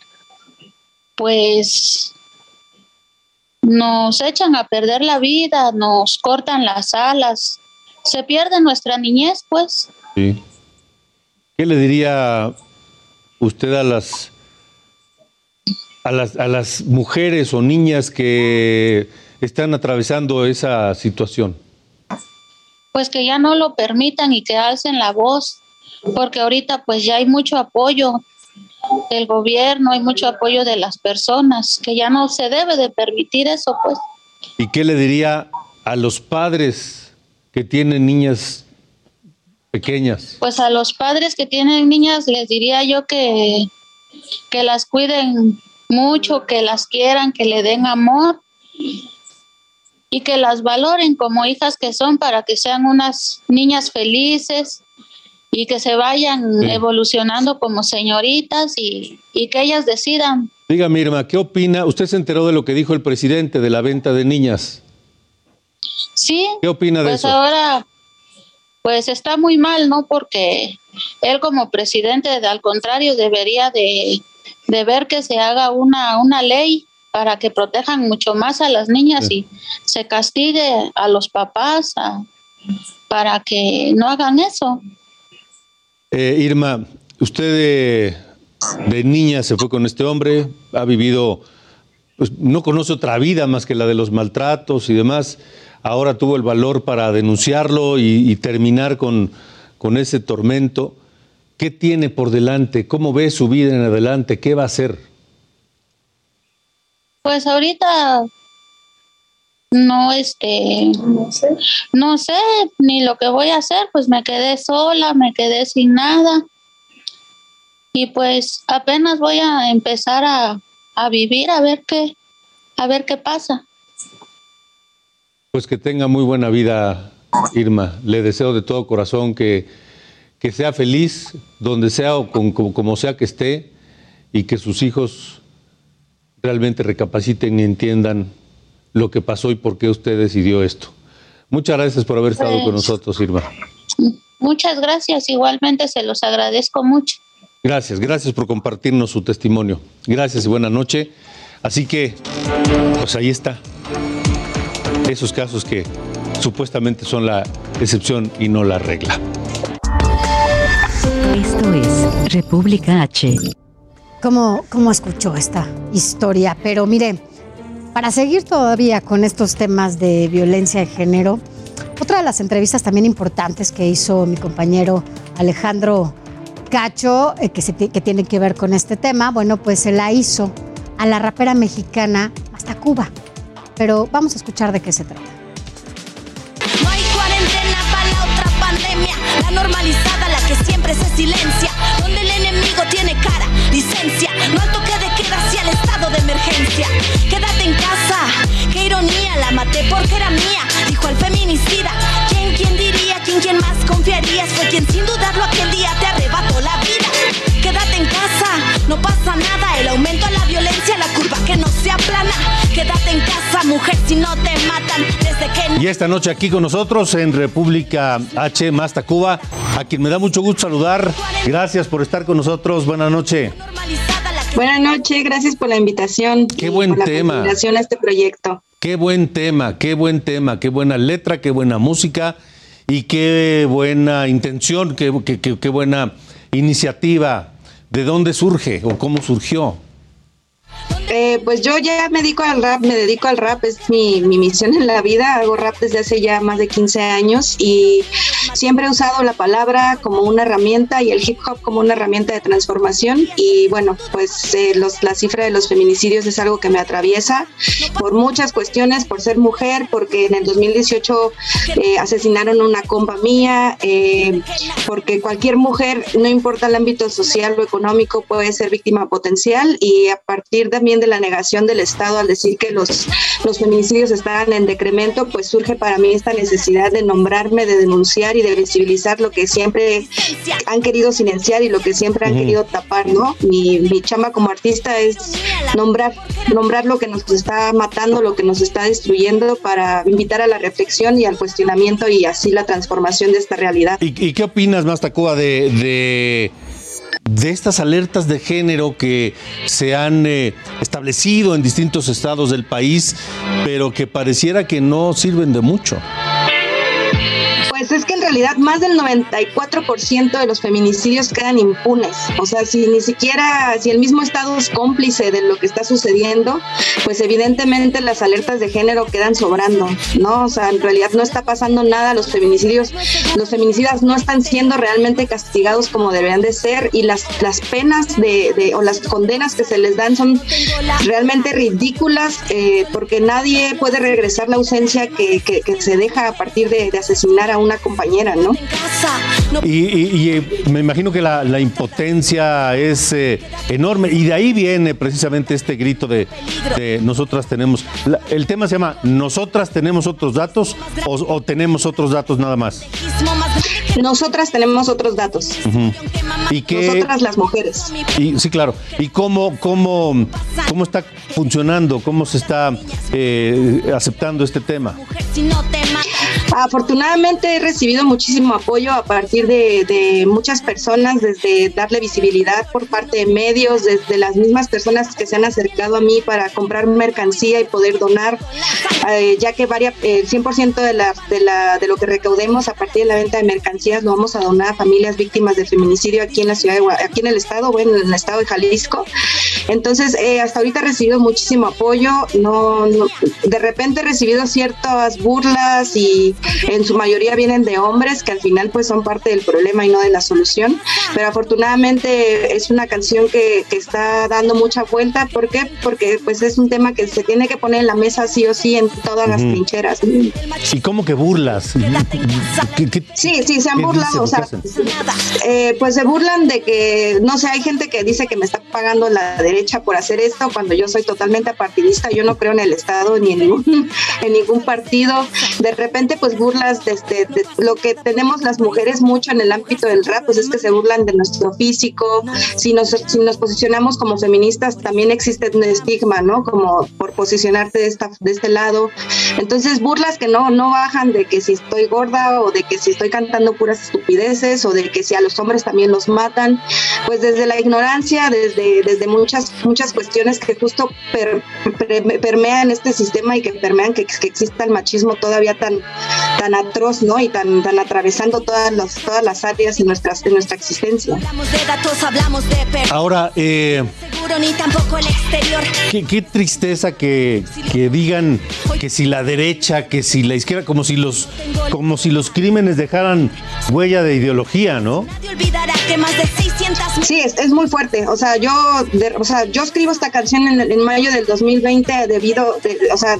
pues nos echan a perder la vida, nos cortan las alas, se pierde nuestra niñez, pues. Sí. ¿Qué le diría usted a las, a las, a las mujeres o niñas que están atravesando esa situación? Pues que ya no lo permitan y que alcen la voz, porque ahorita pues ya hay mucho apoyo del gobierno, hay mucho apoyo de las personas, que ya no se debe de permitir eso, pues. ¿Y qué le diría a los padres que tienen niñas pequeñas? Pues a los padres que tienen niñas les diría yo que, que las cuiden mucho, que las quieran, que le den amor y que las valoren como hijas que son para que sean unas niñas felices y que se vayan Sí. evolucionando como señoritas y, y que ellas decidan. Dígame, Irma, ¿qué opina? Usted se enteró de lo que dijo el presidente de la venta de niñas. Sí, ¿Qué opina de pues eso? ahora, pues está muy mal, ¿no? Porque él como presidente, al contrario, debería de, de ver que se haga una, una ley para que protejan mucho más a las niñas y se castigue a los papás a- para que no hagan eso. Eh, Irma, usted de, niña se fue con este hombre, ha vivido, pues no conoce otra vida más que la de los maltratos y demás. Ahora tuvo el valor para denunciarlo y, y terminar con, con ese tormento. ¿Qué tiene por delante? ¿Cómo ve su vida en adelante? ¿Qué va a hacer? Pues ahorita no este no sé ni lo que voy a hacer, pues me quedé sola, me quedé sin nada. Y pues apenas voy a empezar a, a vivir a ver qué a ver qué pasa. Pues que tenga muy buena vida, Irma. Le deseo de todo corazón que, que sea feliz donde sea o con- como, como sea que esté y que sus hijos realmente recapaciten y entiendan lo que pasó y por qué usted decidió esto. Muchas gracias por haber estado con Pues- nosotros, Irma. Muchas gracias, igualmente se los agradezco mucho. Gracias, gracias por compartirnos su testimonio. Gracias y buena noche. Así que, pues ahí está. Esos casos que supuestamente son la excepción y no la regla. Esto es República H. ¿Cómo, ¿Cómo escuchó esta historia? Pero mire, para seguir todavía con estos temas de violencia de género, otra de las entrevistas también importantes que hizo mi compañero Alejandro Cacho, eh, que, tiene que ver con este tema, bueno, pues se la hizo a la rapera mexicana hasta Cuba. Pero vamos a escuchar de qué se trata. No hay cuarentena para la otra pandemia, la normalizada, la que siempre se silencia, donde el enemigo tiene cara, licencia, no hacia el estado de emergencia. Quédate en casa, qué ironía, la maté porque era mía, dijo el feminicida. ¿Quién, quién diría, quién, quién más confiarías? Fue quien sin dudarlo aquel día te arrebató la vida. Quédate en casa, no pasa nada, el aumento a la violencia, la curva que no se aplana. Quédate en casa, mujer, si no te matan, desde que Y esta noche aquí con nosotros en República H, más Tacuba, a quien me da mucho gusto saludar. Gracias por estar con nosotros. Buenas noches. Buenas noches, gracias por la invitación. Qué buen por la tema. continuación a este proyecto. Qué buen tema, qué buen tema, qué buena letra, qué buena música y qué buena intención, qué, qué- qué- qué buena iniciativa. ¿De dónde surge o cómo surgió? Eh, pues yo ya me dedico al rap, me dedico al rap, es mi, mi, misión en la vida, hago rap desde hace ya más de 15 años y siempre he usado la palabra como una herramienta y el hip hop como una herramienta de transformación y bueno, pues eh, los, la cifra de los feminicidios es algo que me atraviesa por muchas cuestiones, por ser mujer, porque en el 2018 eh, asesinaron una compa mía, eh, porque cualquier mujer, no importa el ámbito social o económico, puede ser víctima potencial y a partir también de la negación del Estado al decir que los, los feminicidios estaban en decremento, pues surge para mí esta necesidad de nombrarme, de denunciar y de visibilizar lo que siempre han querido silenciar y lo que siempre han querido tapar, ¿no? Mi, mi chamba como artista es nombrar, nombrar lo que nos está matando, lo que nos está destruyendo para invitar a la reflexión y al cuestionamiento y así la transformación de esta realidad. ¿Y, y qué opinas, Mastacuba, de, de de estas alertas de género que se han eh, establecido en distintos estados del país, pero que pareciera que no sirven de mucho. Realidad más del 94% de los feminicidios quedan impunes. O sea, si ni siquiera, si el mismo Estado es cómplice de lo que está sucediendo, pues evidentemente las alertas de género quedan sobrando, ¿no? O sea, en realidad no está pasando nada, los feminicidios, los feminicidas no están siendo realmente castigados como deberían de ser y las, las penas de, de o las condenas que se les dan son realmente ridículas eh, porque nadie puede regresar la ausencia que, que, que se deja a partir de, de asesinar a una compañera, ¿no? Y, y, y eh, me imagino que la, la impotencia es eh, enorme y de ahí viene precisamente este grito de, de nosotras tenemos. La, el tema se llama ¿Nosotras tenemos otros datos o, o, tenemos otros datos nada más? Nosotras tenemos otros datos. Uh -huh. ¿Y qué, Nosotras las mujeres. Y, sí, claro. ¿Y cómo, cómo, cómo está funcionando? ¿Cómo se está eh, aceptando este tema? Afortunadamente he recibido muchísimo apoyo a partir de, muchas personas, desde darle visibilidad por parte de medios, desde las mismas personas que se han acercado a mí para comprar mercancía y poder donar, eh, ya que varia, el 100% de, la, de, la, lo que recaudemos a partir de la venta de mercancías lo vamos a donar a familias víctimas de feminicidio aquí en la ciudad, aquí en el estado, bueno, en el estado de Jalisco. Entonces, eh, hasta ahorita he recibido muchísimo apoyo, no, no, de repente he recibido ciertas burlas y en su mayoría vienen de hombres que al final pues son parte del problema y no de la solución, pero afortunadamente es una canción que, que está dando mucha vuelta, ¿por qué? Porque pues es un tema que se tiene que poner en la mesa sí o sí en todas las uh -huh. trincheras. ¿Y cómo que burlas? ¿Qué, qué, sí, sí, se han burlado, o sea, eh, pues se burlan de que, no sé, hay gente que dice que me está pagando la derecha por hacer esto cuando yo soy totalmente apartidista, yo no creo en el Estado ni en ningún, en ningún partido, de repente pues burlas de, de, de, lo que tenemos las mujeres mucho en el ámbito del rap, pues es que se burlan de nuestro físico, si nos, si nos posicionamos como feministas también existe un estigma, ¿no? Como por posicionarte de, esta, de este lado, entonces burlas que no, no bajan de que si estoy gorda o de que si estoy cantando puras estupideces o de que si a los hombres también los matan, pues desde la ignorancia, desde, desde muchas, muchas cuestiones que justo per, per, permean este sistema y que permean que, que exista el machismo todavía tan, tan atroz, ¿no? Y tan, tan atravesando todas, los, todas las áreas de, nuestras, de nuestra existencia. Ahora, eh, qué, qué, tristeza que, que, digan que si la derecha, que si la izquierda, como si los, como si los crímenes dejaran huella de ideología, ¿no? Sí, es, es muy fuerte. O sea, yo, de, o sea, yo escribo esta canción en, en mayo del 2020 debido, de, o sea,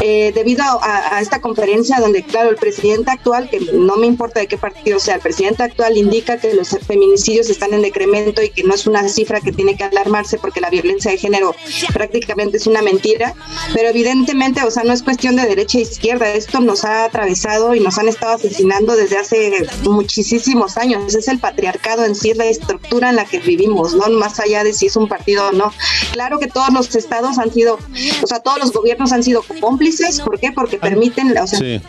eh, debido a, a, esta conferencia donde, claro, el presidente actual, que no me importa de qué partido sea, el presidente actual indica que los feminicidios están en decremento y que no es una cifra que tiene que alarmarse porque la violencia de género prácticamente es una mentira, pero evidentemente, o sea, no es cuestión de derecha e izquierda, esto nos ha atravesado y nos han estado asesinando desde hace muchísimos años, es el patriarcado en sí, la estructura en la que vivimos, ¿no? Más allá de si es un partido o no. Claro que todos los estados han sido, o sea, todos los gobiernos han sido cómplices, ¿por qué? Porque permiten, o sea, sí.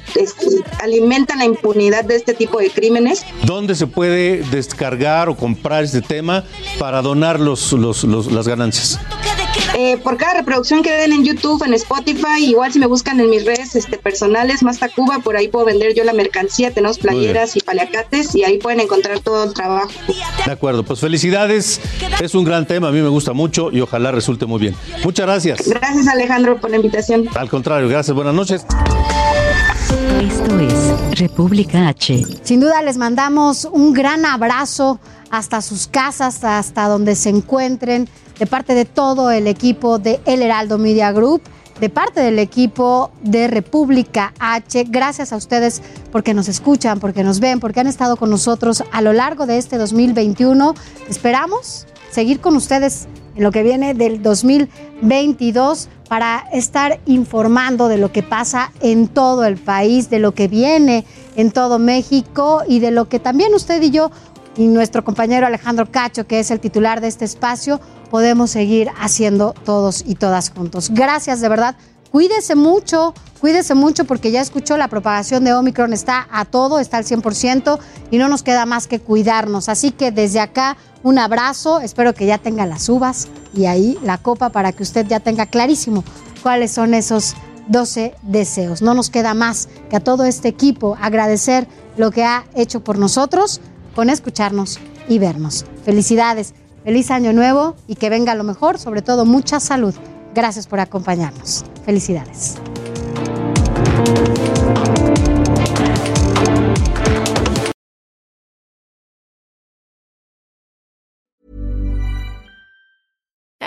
Alimentan la impunidad de este tipo de crímenes. ¿Dónde se puede descargar o comprar este tema para donar los, los, los las ganancias? Eh, por cada reproducción que den en YouTube, en Spotify, igual si me buscan en mis redes este, personales, más Tacuba, por ahí puedo vender yo la mercancía, tenemos playeras y paliacates y ahí pueden encontrar todo el trabajo. De acuerdo, pues felicidades. Es un gran tema, a mí me gusta mucho y ojalá resulte muy bien. Muchas gracias. Gracias Alejandro por la invitación. Al contrario, gracias, buenas noches. Esto es República H. Sin duda les mandamos un gran abrazo hasta sus casas, hasta donde se encuentren, de parte de todo el equipo de El Heraldo Media Group, de parte del equipo de República H. Gracias a ustedes porque nos escuchan, porque nos ven, porque han estado con nosotros a lo largo de este 2021. Esperamos seguir con ustedes en lo que viene del 2022 para estar informando de lo que pasa en todo el país, de lo que viene en todo México y de lo que también usted y yo y nuestro compañero Alejandro Cacho, que es el titular de este espacio, podemos seguir haciendo todos y todas juntos. Gracias de verdad. Cuídese mucho, cuídese mucho porque ya escuchó la propagación de Omicron está a todo, está al 100% y no nos queda más que cuidarnos. Así que desde acá un abrazo, espero que ya tenga las uvas y ahí la copa para que usted ya tenga clarísimo cuáles son esos 12 deseos. No nos queda más que a todo este equipo agradecer lo que ha hecho por nosotros con escucharnos y vernos. Felicidades, feliz año nuevo y que venga lo mejor, sobre todo mucha salud. Gracias por acompañarnos. Felicidades.